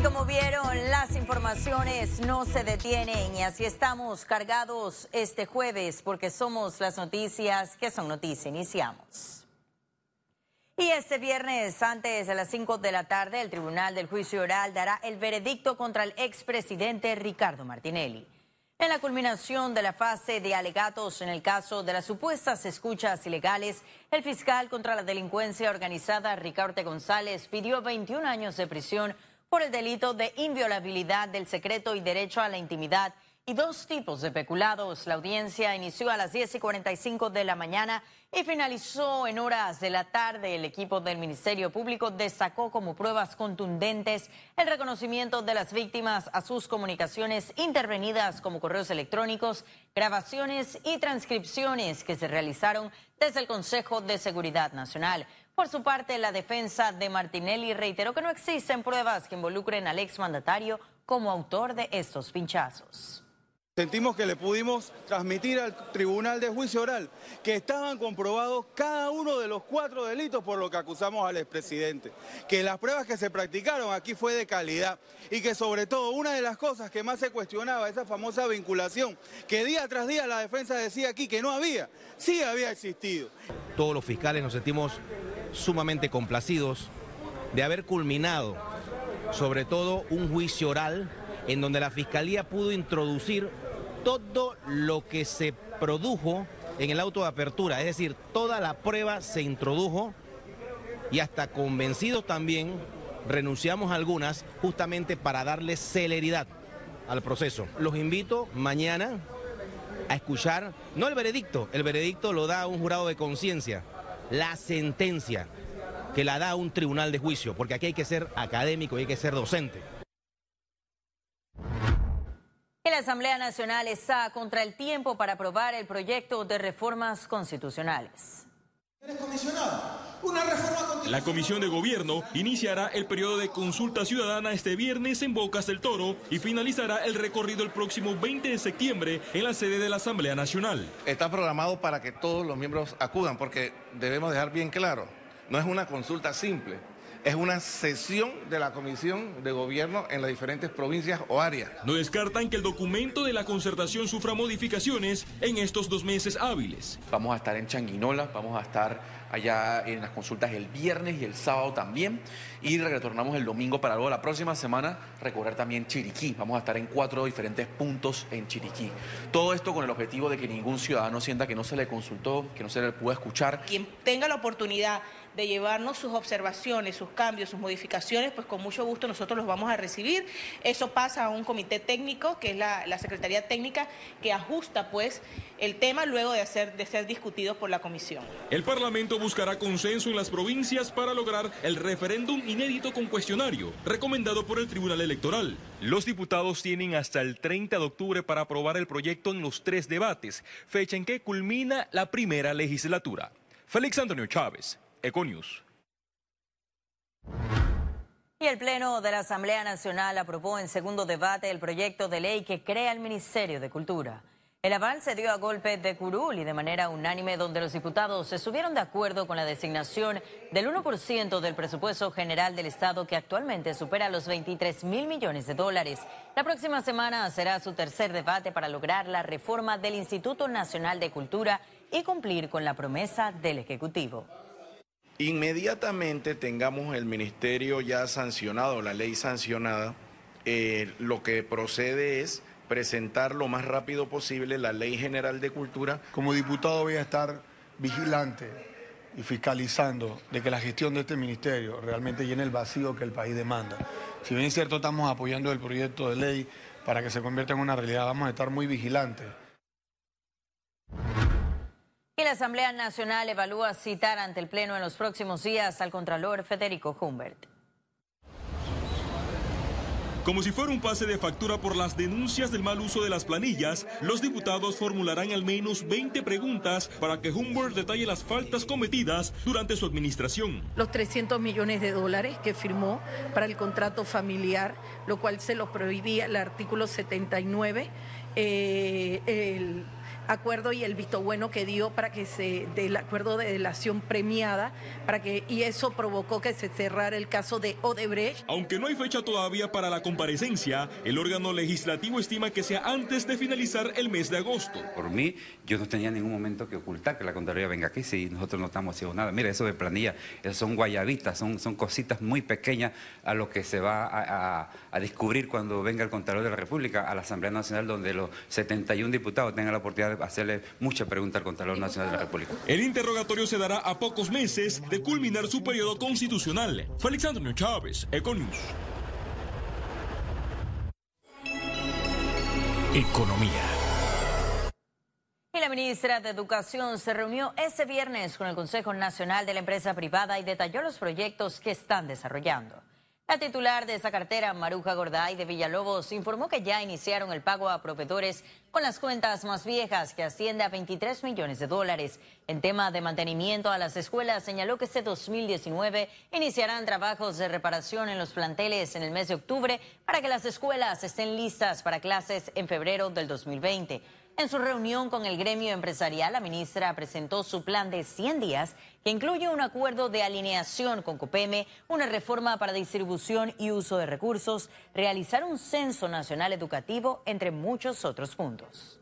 Y como vieron, las informaciones no se detienen y así estamos cargados este jueves porque somos las noticias que son noticias. Iniciamos. Y este viernes, antes de las 5 de la tarde, el Tribunal del Juicio Oral dará el veredicto contra el expresidente Ricardo Martinelli. En la culminación de la fase de alegatos en el caso de las supuestas escuchas ilegales, el fiscal contra la delincuencia organizada, Ricardo González, pidió 21 años de prisión por el delito de inviolabilidad del secreto y derecho a la intimidad y dos tipos de peculados. La audiencia inició a las 10 y 45 de la mañana y finalizó en horas de la tarde. El equipo del Ministerio Público destacó como pruebas contundentes el reconocimiento de las víctimas a sus comunicaciones intervenidas como correos electrónicos, grabaciones y transcripciones que se realizaron desde el Consejo de Seguridad Nacional. Por su parte, la defensa de Martinelli reiteró que no existen pruebas que involucren al exmandatario como autor de estos pinchazos. Sentimos que le pudimos transmitir al Tribunal de Juicio Oral que estaban comprobados cada uno de los cuatro delitos por lo que acusamos al expresidente, que las pruebas que se practicaron aquí fue de calidad y que sobre todo una de las cosas que más se cuestionaba, esa famosa vinculación, que día tras día la defensa decía aquí que no había, sí había existido. Todos los fiscales nos sentimos sumamente complacidos de haber culminado sobre todo un juicio oral en donde la Fiscalía pudo introducir todo lo que se produjo en el auto de apertura, es decir, toda la prueba se introdujo y hasta convencidos también renunciamos a algunas justamente para darle celeridad al proceso. Los invito mañana a escuchar, no el veredicto, el veredicto lo da un jurado de conciencia, la sentencia que la da un tribunal de juicio, porque aquí hay que ser académico y hay que ser docente. la Asamblea Nacional está contra el tiempo para aprobar el proyecto de reformas constitucionales. La Comisión de Gobierno iniciará el periodo de consulta ciudadana este viernes en Bocas del Toro y finalizará el recorrido el próximo 20 de septiembre en la sede de la Asamblea Nacional. Está programado para que todos los miembros acudan porque debemos dejar bien claro, no es una consulta simple es una sesión de la Comisión de Gobierno en las diferentes provincias o áreas. No descartan que el documento de la concertación sufra modificaciones en estos dos meses hábiles. Vamos a estar en Changuinola, vamos a estar allá en las consultas el viernes y el sábado también. Y retornamos el domingo para luego la próxima semana recorrer también Chiriquí. Vamos a estar en cuatro diferentes puntos en Chiriquí. Todo esto con el objetivo de que ningún ciudadano sienta que no se le consultó, que no se le pudo escuchar. Quien tenga la oportunidad de llevarnos sus observaciones, sus cambios, sus modificaciones, pues con mucho gusto nosotros los vamos a recibir. Eso pasa a un comité técnico, que es la, Secretaría Técnica, que ajusta pues el tema luego de, hacer, de ser discutido por la comisión. El Parlamento buscará consenso en las provincias para lograr el referéndum inédito con cuestionario, recomendado por el Tribunal Electoral. Los diputados tienen hasta el 30 de octubre para aprobar el proyecto en los tres debates, fecha en que culmina la primera legislatura. Félix Antonio Chávez, Econius. Y el Pleno de la Asamblea Nacional aprobó en segundo debate el proyecto de ley que crea el Ministerio de Cultura. El aval se dio a golpe de curul y de manera unánime donde los diputados estuvieron de acuerdo con la designación del 1% del presupuesto general del Estado que actualmente supera los 23 mil millones de dólares. La próxima semana será su tercer debate para lograr la reforma del Instituto Nacional de Cultura y cumplir con la promesa del Ejecutivo inmediatamente tengamos el ministerio ya sancionado, la ley sancionada, eh, lo que procede es presentar lo más rápido posible la ley general de cultura. Como diputado voy a estar vigilante y fiscalizando de que la gestión de este ministerio realmente llene el vacío que el país demanda. Si bien es cierto, estamos apoyando el proyecto de ley para que se convierta en una realidad, vamos a estar muy vigilantes. Y la Asamblea Nacional evalúa citar ante el Pleno en los próximos días al Contralor Federico Humbert. Como si fuera un pase de factura por las denuncias del mal uso de las planillas, los diputados formularán al menos 20 preguntas para que Humbert detalle las faltas cometidas durante su administración. Los 300 millones de dólares que firmó para el contrato familiar, lo cual se lo prohibía el artículo 79. Eh, el acuerdo y el visto bueno que dio para que se del acuerdo de delación premiada para que y eso provocó que se cerrara el caso de Odebrecht. Aunque no hay fecha todavía para la comparecencia, el órgano legislativo estima que sea antes de finalizar el mes de agosto. Por mí, yo no tenía ningún momento que ocultar que la Contraloría venga aquí si nosotros no estamos haciendo nada. Mira, eso de planilla, eso son guayabitas, son, son cositas muy pequeñas a lo que se va a, a descubrir cuando venga el Contralor de la República a la Asamblea Nacional, donde los 71 diputados tengan la oportunidad de hacerle mucha pregunta al Contralor Nacional de la República. El interrogatorio se dará a pocos meses de culminar su periodo constitucional. Félix Antonio Chávez, Econius. Economía. Y la ministra de Educación se reunió ese viernes con el Consejo Nacional de la Empresa Privada y detalló los proyectos que están desarrollando. La titular de esa cartera, Maruja Gorday de Villalobos, informó que ya iniciaron el pago a proveedores con las cuentas más viejas, que asciende a 23 millones de dólares. En tema de mantenimiento a las escuelas, señaló que este 2019 iniciarán trabajos de reparación en los planteles en el mes de octubre para que las escuelas estén listas para clases en febrero del 2020. En su reunión con el gremio empresarial, la ministra presentó su plan de 100 días que incluye un acuerdo de alineación con COPEME, una reforma para distribución y uso de recursos, realizar un censo nacional educativo, entre muchos otros puntos us.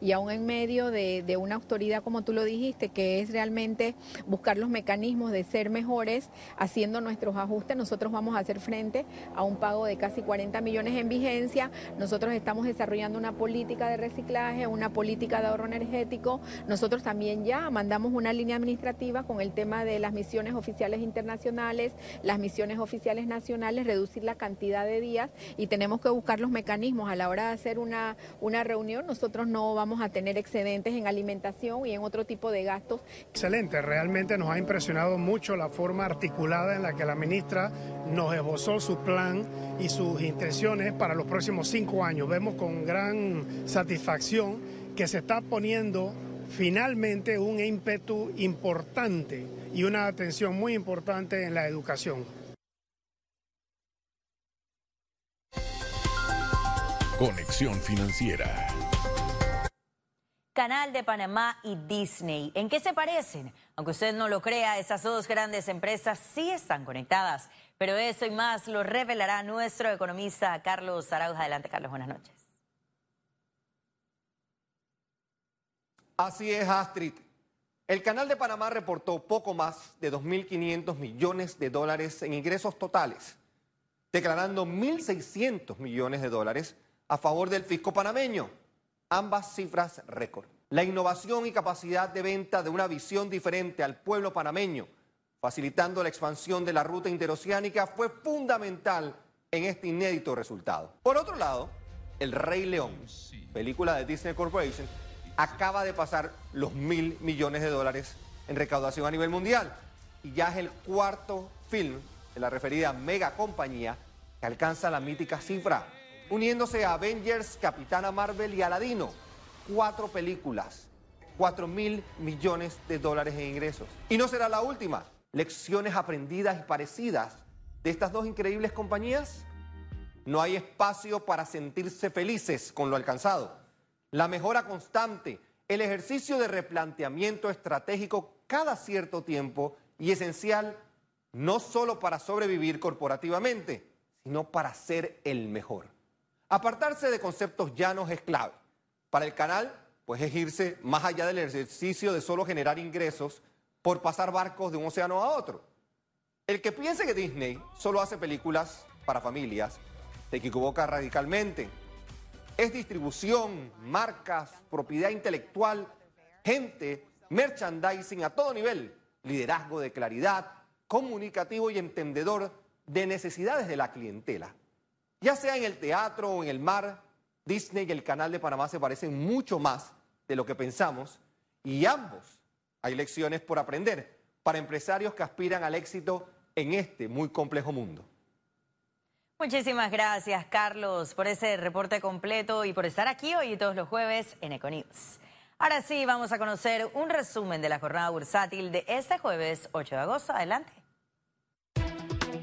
Y aún en medio de, una autoridad, como tú lo dijiste, que es realmente buscar los mecanismos de ser mejores, haciendo nuestros ajustes, nosotros vamos a hacer frente a un pago de casi 40 millones en vigencia. Nosotros estamos desarrollando una política de reciclaje, una política de ahorro energético. Nosotros también ya mandamos una línea administrativa con el tema de las misiones oficiales internacionales, las misiones oficiales nacionales, reducir la cantidad de días y tenemos que buscar los mecanismos a la hora de hacer una, una reunión. Nosotros no vamos a tener excedentes en alimentación y en otro tipo de gastos. Excelente, realmente nos ha impresionado mucho la forma articulada en la que la ministra nos esbozó su plan y sus intenciones para los próximos cinco años. Vemos con gran satisfacción que se está poniendo finalmente un ímpetu importante y una atención muy importante en la educación. Conexión Financiera. Canal de Panamá y Disney. ¿En qué se parecen? Aunque usted no lo crea, esas dos grandes empresas sí están conectadas. Pero eso y más lo revelará nuestro economista Carlos Arauja. Adelante, Carlos. Buenas noches. Así es, Astrid. El Canal de Panamá reportó poco más de 2.500 millones de dólares en ingresos totales, declarando 1.600 millones de dólares a favor del fisco panameño ambas cifras récord. La innovación y capacidad de venta de una visión diferente al pueblo panameño, facilitando la expansión de la ruta interoceánica, fue fundamental en este inédito resultado. Por otro lado, El Rey León, película de Disney Corporation, acaba de pasar los mil millones de dólares en recaudación a nivel mundial y ya es el cuarto film de la referida mega compañía que alcanza la mítica cifra uniéndose a Avengers, Capitana Marvel y Aladino. Cuatro películas, cuatro mil millones de dólares en ingresos. Y no será la última. Lecciones aprendidas y parecidas de estas dos increíbles compañías. No hay espacio para sentirse felices con lo alcanzado. La mejora constante, el ejercicio de replanteamiento estratégico cada cierto tiempo y esencial no solo para sobrevivir corporativamente, sino para ser el mejor. Apartarse de conceptos llanos es clave. Para el canal, pues es irse más allá del ejercicio de solo generar ingresos por pasar barcos de un océano a otro. El que piense que Disney solo hace películas para familias, se equivoca radicalmente. Es distribución, marcas, propiedad intelectual, gente, merchandising a todo nivel, liderazgo de claridad, comunicativo y entendedor de necesidades de la clientela. Ya sea en el teatro o en el mar, Disney y el Canal de Panamá se parecen mucho más de lo que pensamos y ambos hay lecciones por aprender para empresarios que aspiran al éxito en este muy complejo mundo. Muchísimas gracias, Carlos, por ese reporte completo y por estar aquí hoy y todos los jueves en Econews. Ahora sí, vamos a conocer un resumen de la jornada bursátil de este jueves 8 de agosto. Adelante.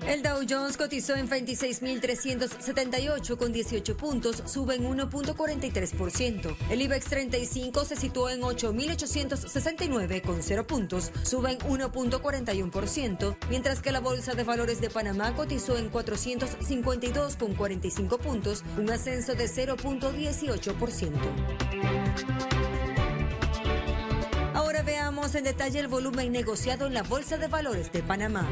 El Dow Jones cotizó en 26.378 con 18 puntos, sube en 1.43%. El IBEX 35 se situó en 8.869 con 0 puntos, sube en 1.41%, mientras que la Bolsa de Valores de Panamá cotizó en 452 con 45 puntos, un ascenso de 0.18%. Ahora veamos en detalle el volumen negociado en la Bolsa de Valores de Panamá.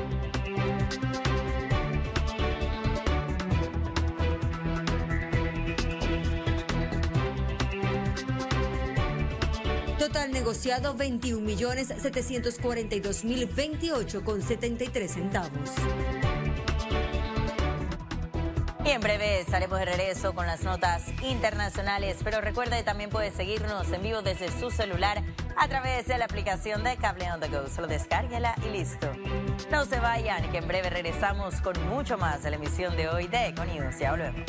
Negociado 21 millones 742 mil 28 con 73 centavos. Y en breve estaremos de regreso con las notas internacionales, pero recuerde también puede seguirnos en vivo desde su celular a través de la aplicación de Cable on the Go. Solo descárguela y listo. No se vayan, que en breve regresamos con mucho más de la emisión de hoy de Econius. Ya volvemos.